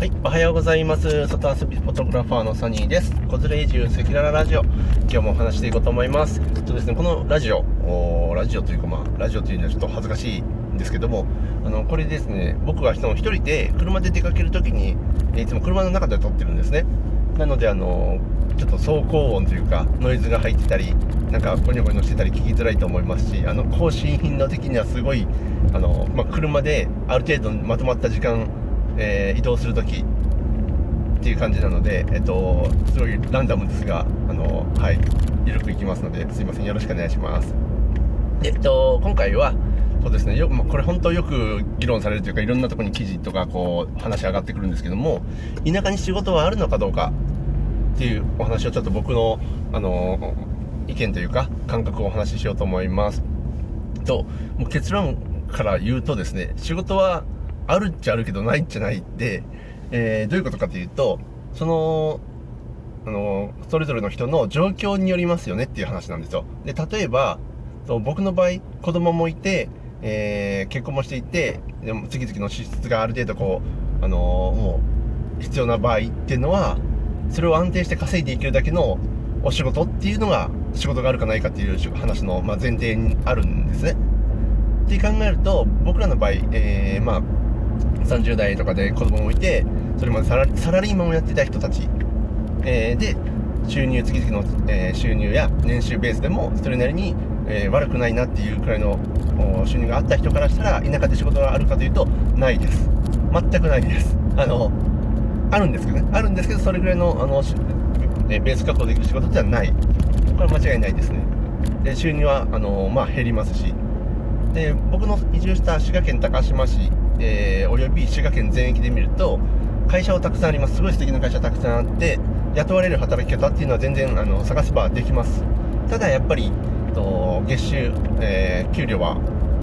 はい、おはようございます。外遊びフォトグラファーのサニーです。子連れ移住赤裸々ラジオ。今日もお話していこうと思います。えっとですね、このラジオ、ラジオというかまあ、ラジオというのはちょっと恥ずかしいんですけども、あの、これですね、僕が一人で車で出かけるときに、いつも車の中で撮ってるんですね。なので、あの、ちょっと走行音というか、ノイズが入ってたり、なんかゴニョゴニョしてたり聞きづらいと思いますし、あの、更新頻度的にはすごい、あの、まあ、車である程度まとまった時間、えー、移動するときっていう感じなので、えっと、すごいランダムですが、あの、はい、緩くいきますので、すいません、よろしくお願いします。えっと、今回は、そうですね、よまこれ本当よく議論されるというか、いろんなところに記事とか、こう、話上がってくるんですけども、田舎に仕事はあるのかどうかっていうお話をちょっと僕の、あの、意見というか、感覚をお話ししようと思います。と、もう結論から言うとですね、仕事はあるっちゃあるけどないっちゃないって、えー、どういうことかというと、その、あの、それぞれの人の状況によりますよねっていう話なんですよ。で、例えば、そう僕の場合、子供もいて、えー、結婚もしていて、でも次々の支出がある程度こう、あのー、もう、必要な場合っていうのは、それを安定して稼いでいけるだけのお仕事っていうのが、仕事があるかないかっていう話の、まあ、前提にあるんですね。って考えると、僕らの場合、えー、まあ、30代とかで子供もいて、それまでサラリーマンをやってた人たち、えー、で、収入、次々の、えー、収入や年収ベースでも、それなりに、えー、悪くないなっていうくらいの収入があった人からしたら、田舎で仕事があるかというと、ないです。全くないです。あの、あるんですけどね。あるんですけど、それぐらいの、あの、えベース確保できる仕事ってはない。これは間違いないですね。で、収入は、あの、まあ、減りますし。で、僕の移住した滋賀県高島市えー、および滋賀県全域で見ると、会社はたくさんあります。すごい素敵な会社たくさんあって、雇われる働き方っていうのは全然あの探せばできます。ただやっぱり、と月収、えー、給料は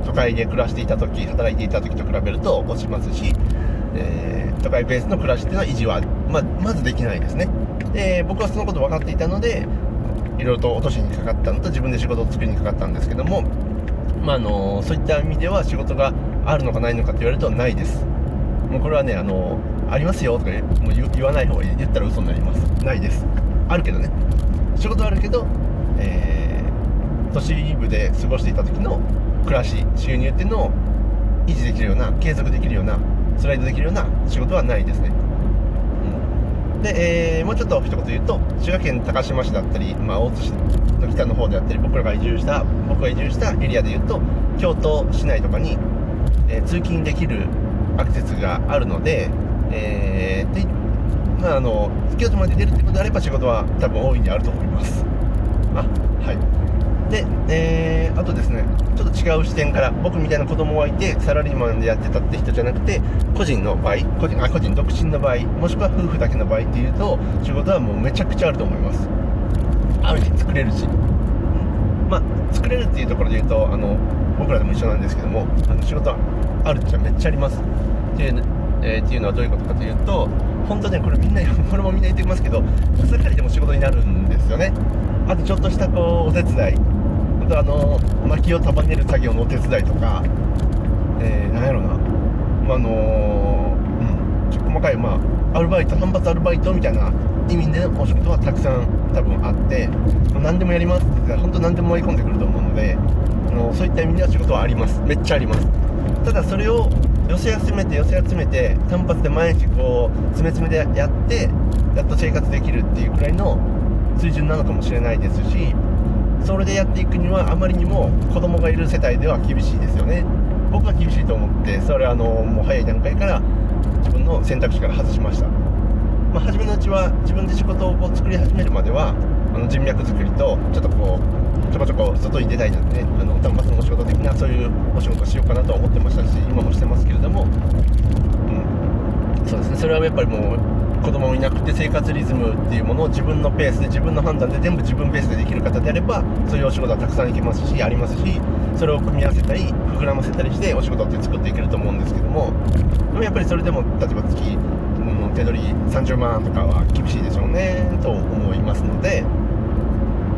都会で暮らしていた時、働いていた時と比べると落ちますし、えー、都会ベースの暮らしっていうのは維持は、ままずできないですね。で、僕はそのこと分かっていたので、いろいろと落としにかかったのと自分で仕事を作りにかかったんですけども、まあ、あのそういった意味では仕事があるのかないのかって言われるとないです。もうこれはねあのありますよとかもう言わない方がいい言ったら嘘になります。ないです。あるけどね。仕事はあるけど、えー、都市部で過ごしていた時の暮らし収入っていうのを維持できるような継続できるようなスライドできるような仕事はないですね、で、えー、もうちょっと一言言うと滋賀県高島市だったり、まあ、大津市の北の方であったり僕らが移住した僕が移住したエリアで言うと京都市内とかにえー、通勤できるアクセスがあるので、えー、でまあ、あの京都まで出るってことであれば仕事は多分多いにあると思います。あはいで、えー、あとですね、ちょっと違う視点から、僕みたいな子供がいて、サラリーマンでやってたって人じゃなくて、個人の場合、個人、あ、個人独身の場合、もしくは夫婦だけの場合っていうと、仕事はもうめちゃくちゃあると思います。ある日作れるし。まあ、作れるっていうところで言うと、あの、僕らでも一緒なんですけどもあの仕事はあるっちゃめっちゃありますっていう,、えー、っていうのはどういうことかというと本当ねこれみんなこれもみんな言ってきますけど草刈りでも仕事になるんですよねあとちょっとしたこうお手伝いとあの薪を束ねる作業のお手伝いとかえー、なんやろな、まあ、あの、うん。ちょ細かいまあアルバイト単発アルバイトみたいな意味でのお仕事はたくさん多分あって何でもやりますって言って本当何でも追い込んでくると思うのであのそういった意味では仕事はあります。めっちゃあります。ただそれを寄せ集めて寄せ集めて単発で毎日こう詰め詰めでやってやっと生活できるっていうくらいの水準なのかもしれないですしそれでやっていくにはあまりにも子供がいる世帯では厳しいですよね。僕は厳しいと思ってそれはあのもう早い段階から自分の選択肢から外しました、まあ、初めのうちは自分で仕事を作り始めるまではあの人脈作りとちょっとこうちょこちょこ外に出たいなんてねあの端末のお仕事的なそういうお仕事しようかなと思ってましたし今もしてますけれども、うん、そうですね。それはやっぱりもう子供もいなくて生活リズムっていうものを自分のペースで自分の判断で全部自分ベースでできる方であればそういうお仕事はたくさん行きますしありますしそれを組み合わせたり膨らませたりしてお仕事って作っていけると思うんですけどもでもやっぱりそれでも例えば月、うん、手取り30万とかは厳しいでしょうねと思いますので。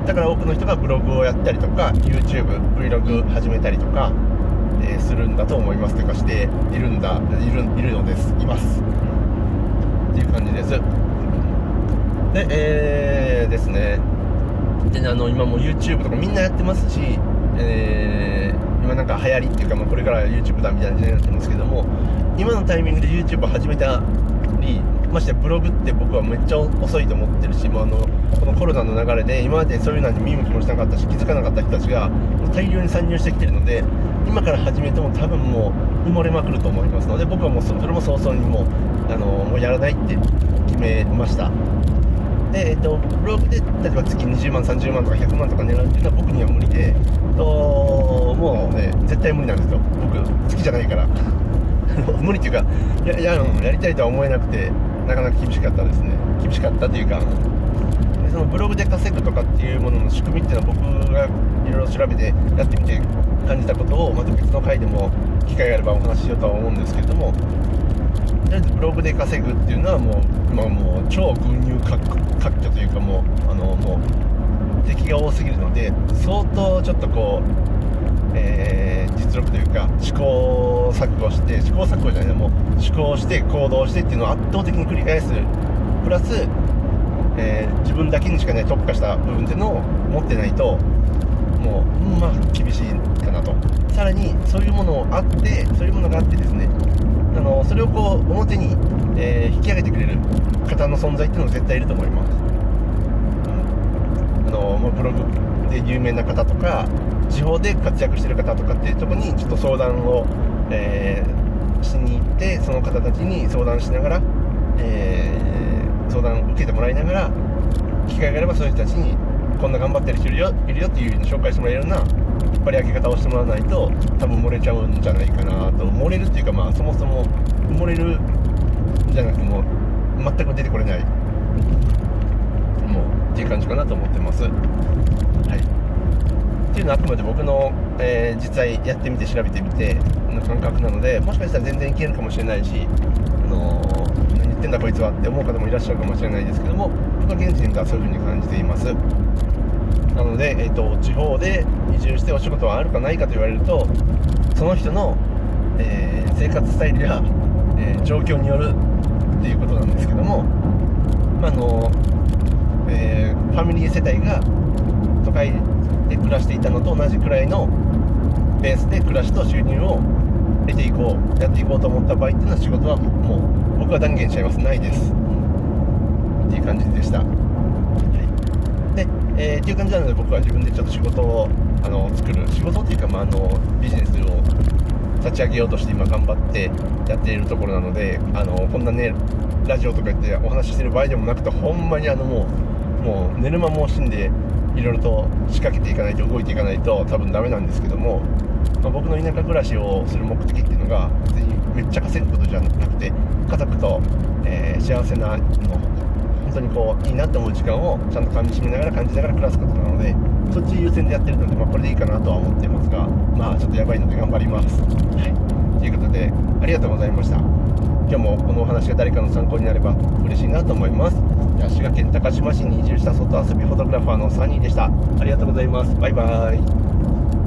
だから多くの人がブログをやったりとか YouTube、Vlog 始めたりとか、え、するんだと思いますというかしているんだいるいるのですいますていう感じです。でえー、ですね。であの今も YouTube とかみんなやってますし、えー、今なんか流行りっていうか、まあ、これから YouTube だみたいな時代になってますけども今のタイミングで YouTube 始めたりましてブログって僕はめっちゃ遅いと思ってるしもうあのこのコロナの流れで今までそういうのに見向きもしなかったし気づかなかった人たちが大量に参入してきてるので今から始めても多分もう埋もれまくると思いますので僕はもうそれも早々にもうあのもうやらないって決めました。で、えっと、ブログで例えば月20万30万とか100万とか狙うっていうのは僕には無理でともうね絶対無理なんですよ。僕好きじゃないから。無理っていうかやややりたいとは思えなくてなかなか厳しかったですね。厳しかったっていうかそのブログで稼ぐとかっていうものの仕組みっていうのは僕がいろいろ調べてやってみて感じたことをまた別の回でも機会があればお話ししようとは思うんですけれどもとりあえずブログで稼ぐっていうのはもう,、まあ、もう超群雄割拠というかもうあのもう敵が多すぎるので相当ちょっとこうえー、実力というか試行錯誤して試行錯誤じゃないでもう思考して行動してっていうのを圧倒的に繰り返すプラス、えー、自分だけにしかね特化した部分っていうのを持ってないともうまあ厳しいかなと。さらにそういうものをあってそういうものがあってですねあのそれをこう表に、えー、引き上げてくれる方の存在っていうのは絶対いると思います、うん、あの、まあ、ブログで有名な方とか地方で活躍してる方とかっていうとこにちょっと相談を、えー、しに行ってその方たちに相談しながら、けてもらいながら機会があればそういう人たちにこんな頑張ってる人いるよいるよっていう紹介してもらえるような引っ張り上げ方をしてもらわないと多分漏れちゃうんじゃないかなと漏れるっていうかまあそもそも埋もれるじゃなくてもう全く出てこれないもうっていう感じかなと思ってます。はい。っていうのはあくまで僕の、えー、実際やってみて調べてみての感覚なのでもしかしたら全然いけるかもしれないし、ってんだこいつは。って思う方もいらっしゃるかもしれないですけども僕は現時点ではそういうふうに感じています。なので、えーと、地方で移住してお仕事はあるかないかと言われるとその人の、えー、生活スタイルや、えー、状況によるっていうことなんですけども、まあのえー、ファミリー世帯が都会で暮らしていたのと同じくらいのベースで暮らしと収入を得ていこうやっていこうと思った場合っていうのは仕事はもう僕は断言しちゃいます。ないです。っていう感じでした、はい、で、えー、っていう感じなので僕は自分でちょっと仕事をあの作る仕事っていうか、まあ、あのビジネスを立ち上げようとして今頑張ってやっているところなのであのこんなねラジオとか言ってお話ししてる場合でもなくてほんまにあのもうもう寝る間も惜しんでいろいろと仕掛けていかないと動いていかないと多分ダメなんですけども、まあ、僕の田舎暮らしをする目的っていうのが別にめっちゃ稼ぐことじゃなくて家族と、えー、幸せなの本当にこういいなって思う時間をちゃんとかみしめながら感じながら暮らすことなのでそっち優先でやってるので、まあ、これでいいかなとは思ってますがまあちょっとやばいので頑張ります。はい、ということでありがとうございました。今日もこのお話が誰かの参考になれば嬉しいなと思います。滋賀県高島市に移住した外遊びフォトグラファーのサニーでした。ありがとうございます。バイバーイ。